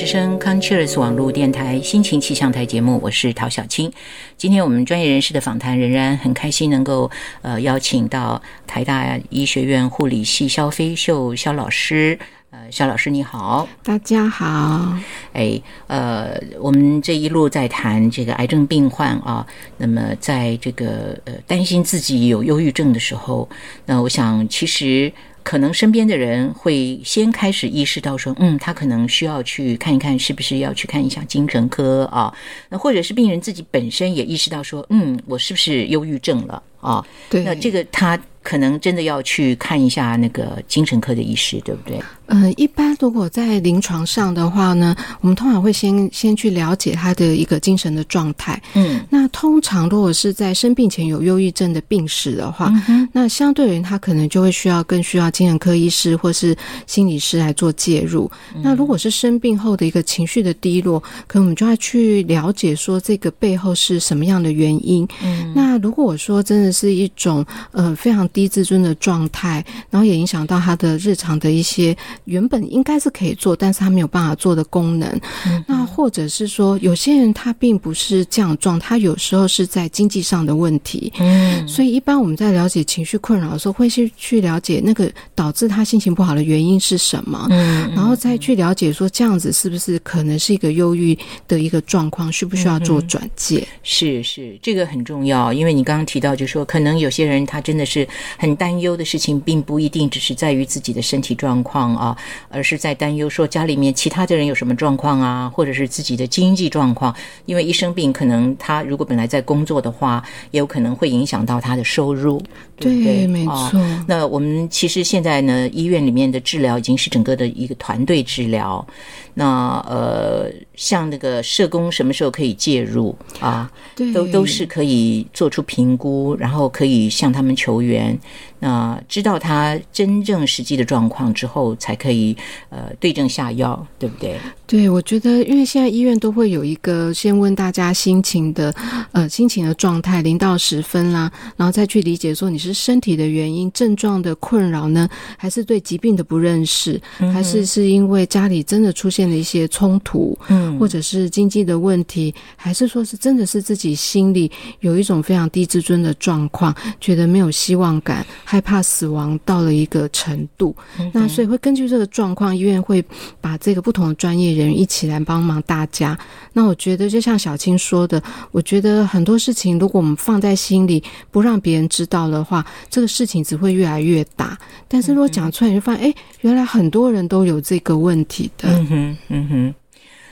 之声 c o n c h e r s 网络电台心情气象台节目，我是陶小青。今天我们专业人士的访谈仍然很开心，能够呃邀请到台大医学院护理系肖飞秀肖老师。呃，肖老师你好，大家好。哎，呃，我们这一路在谈这个癌症病患啊，那么在这个呃担心自己有忧郁症的时候，那我想其实。可能身边的人会先开始意识到说，嗯，他可能需要去看一看，是不是要去看一下精神科啊？那或者是病人自己本身也意识到说，嗯，我是不是忧郁症了啊？对，那这个他可能真的要去看一下那个精神科的医师，对不对？嗯，一般如果在临床上的话呢，我们通常会先先去了解他的一个精神的状态。嗯，那通常如果是在生病前有忧郁症的病史的话，那相对于他可能就会需要更需要精神科医师或是心理师来做介入。那如果是生病后的一个情绪的低落，可能我们就要去了解说这个背后是什么样的原因。嗯，那如果我说真的是一种呃非常低自尊的状态，然后也影响到他的日常的一些。原本应该是可以做，但是他没有办法做的功能。那或者是说，有些人他并不是这样状，他有时候是在经济上的问题。嗯，所以一般我们在了解情绪困扰的时候，会去去了解那个导致他心情不好的原因是什么。嗯，然后再去了解说这样子是不是可能是一个忧郁的一个状况，需不需要做转介？是是，这个很重要，因为你刚刚提到，就说可能有些人他真的是很担忧的事情，并不一定只是在于自己的身体状况啊。而是在担忧说家里面其他的人有什么状况啊，或者是自己的经济状况。因为一生病，可能他如果本来在工作的话，也有可能会影响到他的收入，对不对？没错。那我们其实现在呢，医院里面的治疗已经是整个的一个团队治疗。那呃，像那个社工什么时候可以介入啊？对，都都是可以做出评估，然后然后可以向他们求援。那知道他真正实际的状况之后，才可以呃对症下药，对不对？对，我觉得因为现在医院都会有一个先问大家心情的呃心情的状态，零到十分啦，然后再去理解说你是身体的原因、症状的困扰呢，还是对疾病的不认识，还是是因为家里真的出现了一些冲突，嗯，或者是经济的问题，还是说是真的是自己心里有一种非常低自尊的状况，觉得没有希望感。害怕死亡到了一个程度，那所以会根据这个状况，医院会把这个不同的专业人员一起来帮忙大家。那我觉得就像小青说的，我觉得很多事情如果我们放在心里，不让别人知道的话，这个事情只会越来越大。但是如果讲出来，你就发现，哎，原来很多人都有这个问题的。嗯哼，嗯哼。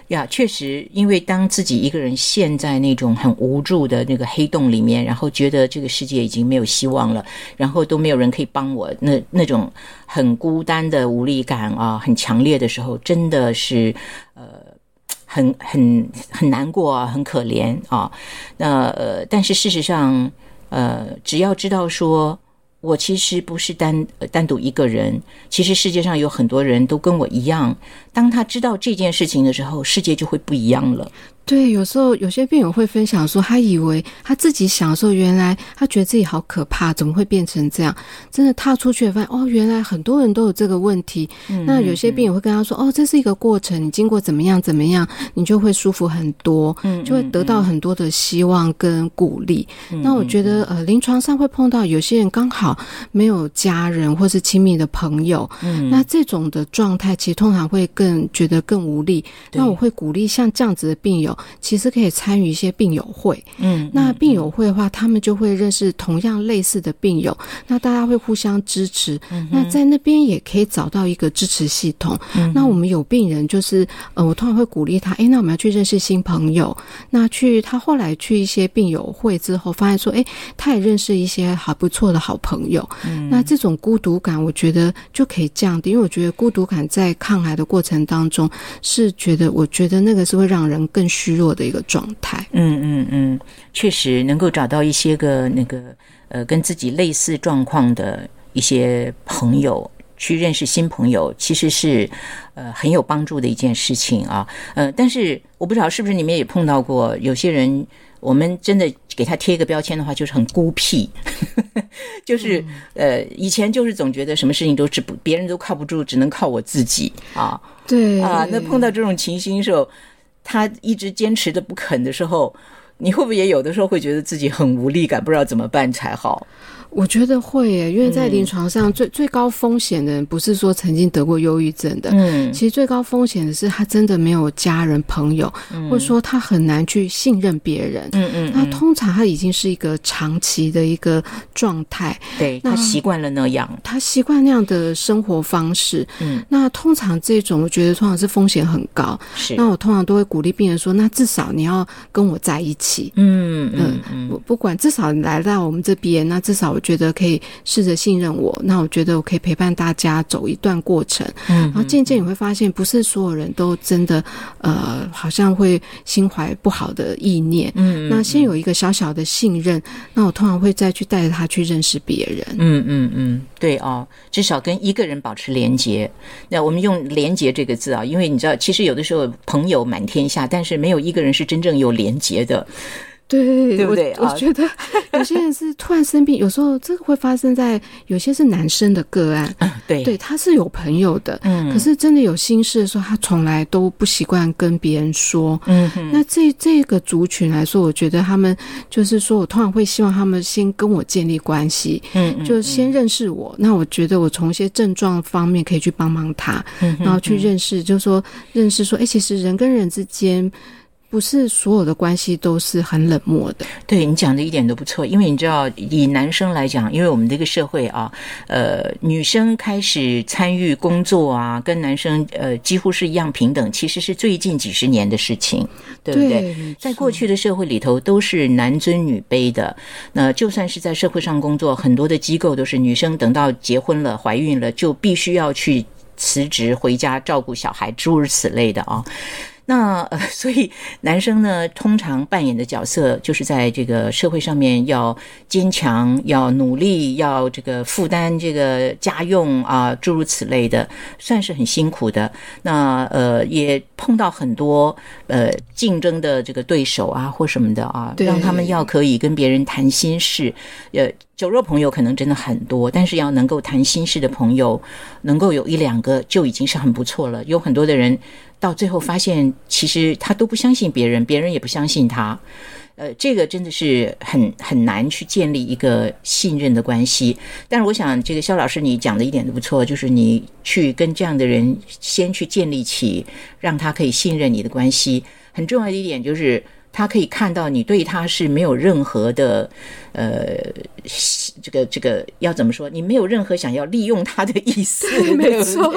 呀，确实，因为当自己一个人陷在那种很无助的那个黑洞里面，然后觉得这个世界已经没有希望了，然后都没有人可以帮我，那那种很孤单的无力感啊，很强烈的时候，真的是呃，很很很难过啊，很可怜啊。那呃，但是事实上，呃，只要知道说。我其实不是单单独一个人，其实世界上有很多人都跟我一样。当他知道这件事情的时候，世界就会不一样了。对，有时候有些病友会分享说，他以为他自己享受，原来他觉得自己好可怕，怎么会变成这样？真的踏出去发现，哦，原来很多人都有这个问题。那有些病友会跟他说，哦，这是一个过程，你经过怎么样怎么样，你就会舒服很多，就会得到很多的希望跟鼓励。那我觉得，呃，临床上会碰到有些人刚好没有家人或是亲密的朋友，那这种的状态，其实通常会更觉得更无力。那我会鼓励像这样子的病友。其实可以参与一些病友会，嗯，那病友会的话，他们就会认识同样类似的病友，那大家会互相支持，那在那边也可以找到一个支持系统。那我们有病人就是，呃，我通常会鼓励他，哎，那我们要去认识新朋友。那去他后来去一些病友会之后，发现说，哎，他也认识一些还不错的好朋友。嗯那这种孤独感，我觉得就可以降低，因为我觉得孤独感在抗癌的过程当中，是觉得我觉得那个是会让人更虚。虚弱的一个状态，嗯嗯嗯，确实能够找到一些个那个呃跟自己类似状况的一些朋友，去认识新朋友，其实是呃很有帮助的一件事情啊。呃，但是我不知道是不是你们也碰到过有些人，我们真的给他贴一个标签的话，就是很孤僻，就是呃，以前就是总觉得什么事情都是不别人都靠不住，只能靠我自己啊。对啊，那碰到这种情形的时候，他一直坚持的不肯的时候，你会不会也有的时候会觉得自己很无力感，不知道怎么办才好？我觉得会耶，因为在临床上最最高风险的人不是说曾经得过忧郁症的，嗯其实最高风险的是他真的没有家人朋友，或者说他很难去信任别人。嗯嗯，那通常他已经是一个长期的一个状态，对他习惯了那样，他习惯那样的生活方式。嗯，那通常这种我觉得通常是风险很高。是，那我通常都会鼓励病人说，那至少你要跟我在一起。嗯嗯嗯，不不管至少你来到我们这边，那至少我觉得可以试着信任我。那我觉得我可以陪伴大家走一段过程。嗯然后渐渐你会发现，不是所有人都真的呃，好像会心怀不好的意念。嗯，那先有一个小小的信任，那我通常会再去带着他去认识别人。嗯嗯嗯，对哦，至少跟一个人保持连结。那我们用“连结”这个字啊，因为你知道，其实有的时候朋友满天下，但是没有一个人是真正有连结的。对，对不对啊我我觉得有些人是 突然生病，有时候这个会发生在有些是男生的个案，对对，他是有朋友的，嗯可是真的有心事的时候，他从来都不习惯跟别人说。嗯，那这这个族群来说，我觉得他们就是说我通常会希望他们先跟我建立关系，嗯嗯，就先认识我。那我觉得我从一些症状方面可以去帮帮他，嗯然后去认识，就是说认识说，哎，其实人跟人之间。不是所有的关系都是很冷漠的，对你讲的一点都不错，因为你知道，以男生来讲，因为我们这个社会啊，呃，女生开始参与工作啊，跟男生呃几乎是一样平等，其实是最近几十年的事情，对不对？没在过去的社会里头，都是男尊女卑的。那就算是在社会上工作，很多的机构都是女生等到结婚了、怀孕了，就必须要去辞职回家照顾小孩，诸如此类的啊。那呃，所以男生呢，通常扮演的角色就是在这个社会上面要坚强、要努力、要这个负担这个家用啊，诸如此类的，算是很辛苦的。那呃，也碰到很多呃竞争的这个对手啊，或什么的啊，让他们要可以跟别人谈心事。呃，酒肉朋友可能真的很多，但是要能够谈心事的朋友，能够有一两个就已经是很不错了。有很多的人到最后发现，其实他都不相信别人，别人也不相信他。呃，这个真的是很很难去建立一个信任的关系。但是我想，这个肖老师你讲的一点都不错，就是你去跟这样的人先去建立起让他可以信任你的关系。很重要的一点就是，他可以看到你对他是没有任何的呃，这个这个要怎么说？你没有任何想要利用他的意思，没对没错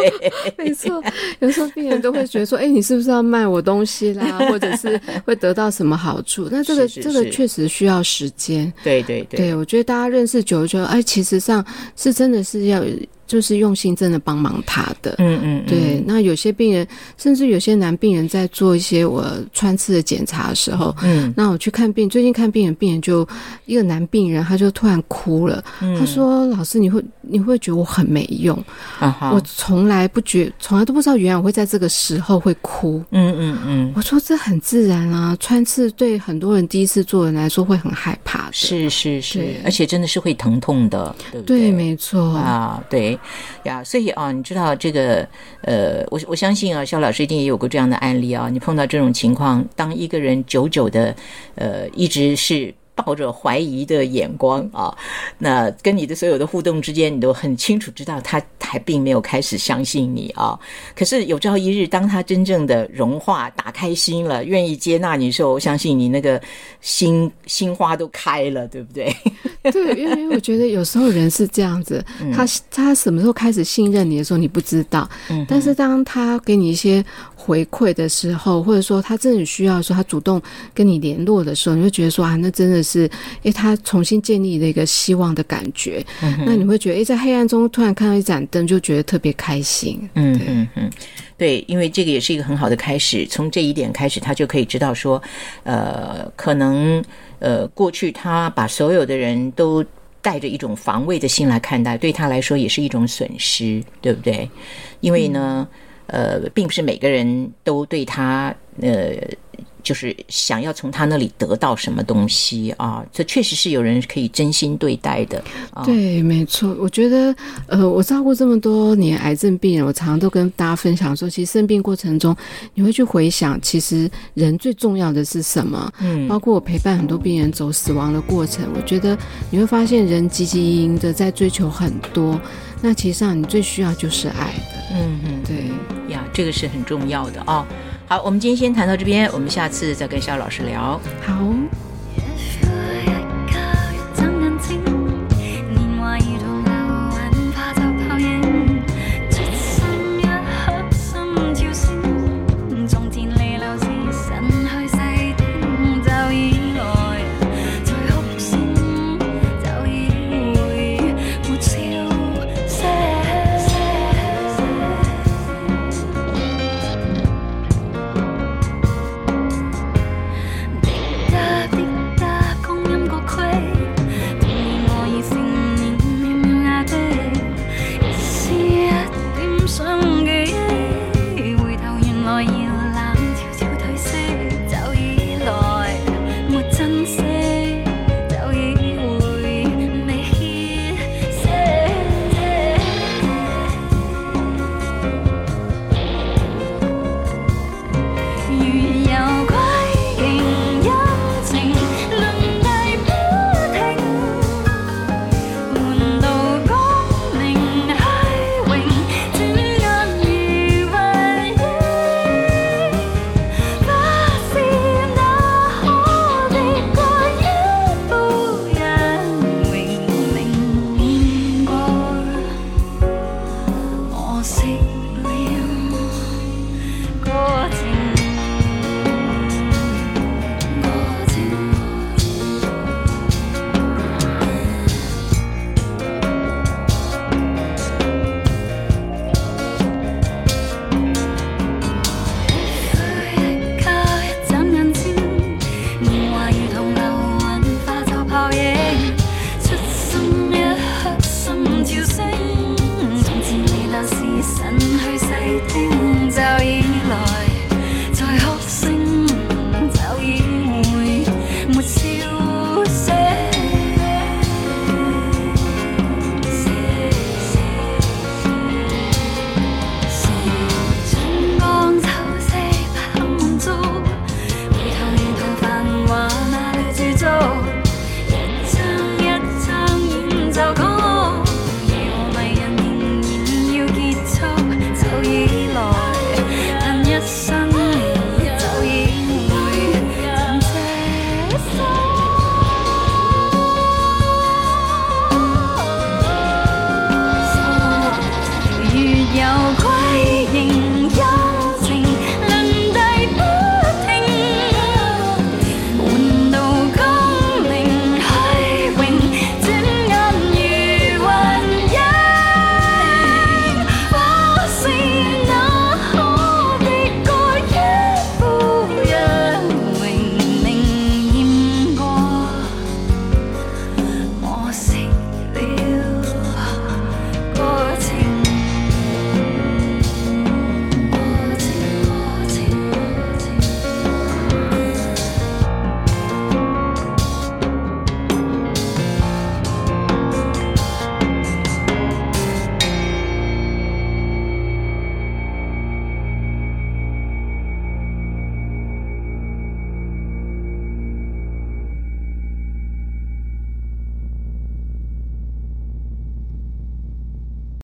没错，有时候病人都会觉得说：“哎，你是不是要卖我东西啦？或者是会得到什么好处？”那这个这个确实需要时间。对对对对，我觉得大家认识久了，就哎，其实上是真的是要就是用心真的帮忙他的。嗯嗯，嗯对，那有些病人，甚至有些男病人在做一些我穿刺的检查的时候，嗯那我去看病，最近看病人，病人就一个男病人，他就突然哭了，嗯他说：“老师，你会你会觉得我很没用？啊，我从来不觉，从来都不知道原来我会在这个时候会哭。”嗯嗯嗯，我说这很自然啊，穿刺对很多人第一次做的人来说会很害怕的。是是是，而且真的是会疼痛的，对不对，对？没错。啊，对呀，所以啊，你知道这个呃，我我相信啊，肖老师一定也有过这样的案例啊。你碰到这种情况，当一个人久久的呃，一直是。抱着怀疑的眼光啊，那跟你的所有的互动之间，你都很清楚知道他还并没有开始相信你啊。可是有朝一日，当他真正的融化、打开心了，愿意接纳你的时候，我相信你那个心心花都开了，对不对？对，因为我觉得有时候人是这样子，嗯他他什么时候开始信任你的时候你不知道，嗯但是当他给你一些回馈的时候，或者说他真的需要的时候，他主动跟你联络的时候，你就觉得说啊，那真的是，诶，他重新建立了一个希望的感觉，嗯那你会觉得，诶，在黑暗中突然看到一盏灯，就觉得特别开心。嗯嗯嗯，对，因为这个也是一个很好的开始。从这一点开始，他就可以知道说，呃，可能呃，过去他把所有的人都带着一种防卫的心来看待，对他来说也是一种损失，对不对？因为呢，呃，并不是每个人都对他呃就是想要从他那里得到什么东西啊。这确实是有人可以真心对待的。对，没错。我觉得，呃，我照顾这么多年癌症病人，我常常都跟大家分享说，其实生病过程中，你会去回想，其实人最重要的是什么？嗯，包括我陪伴很多病人走死亡的过程，我觉得你会发现，人汲汲营营的在追求很多。那其实上，你最需要就是爱的。嗯嗯，对呀，这个是很重要的哦。好，我们今天先谈到这边，我们下次再跟肖老师聊。好。I see.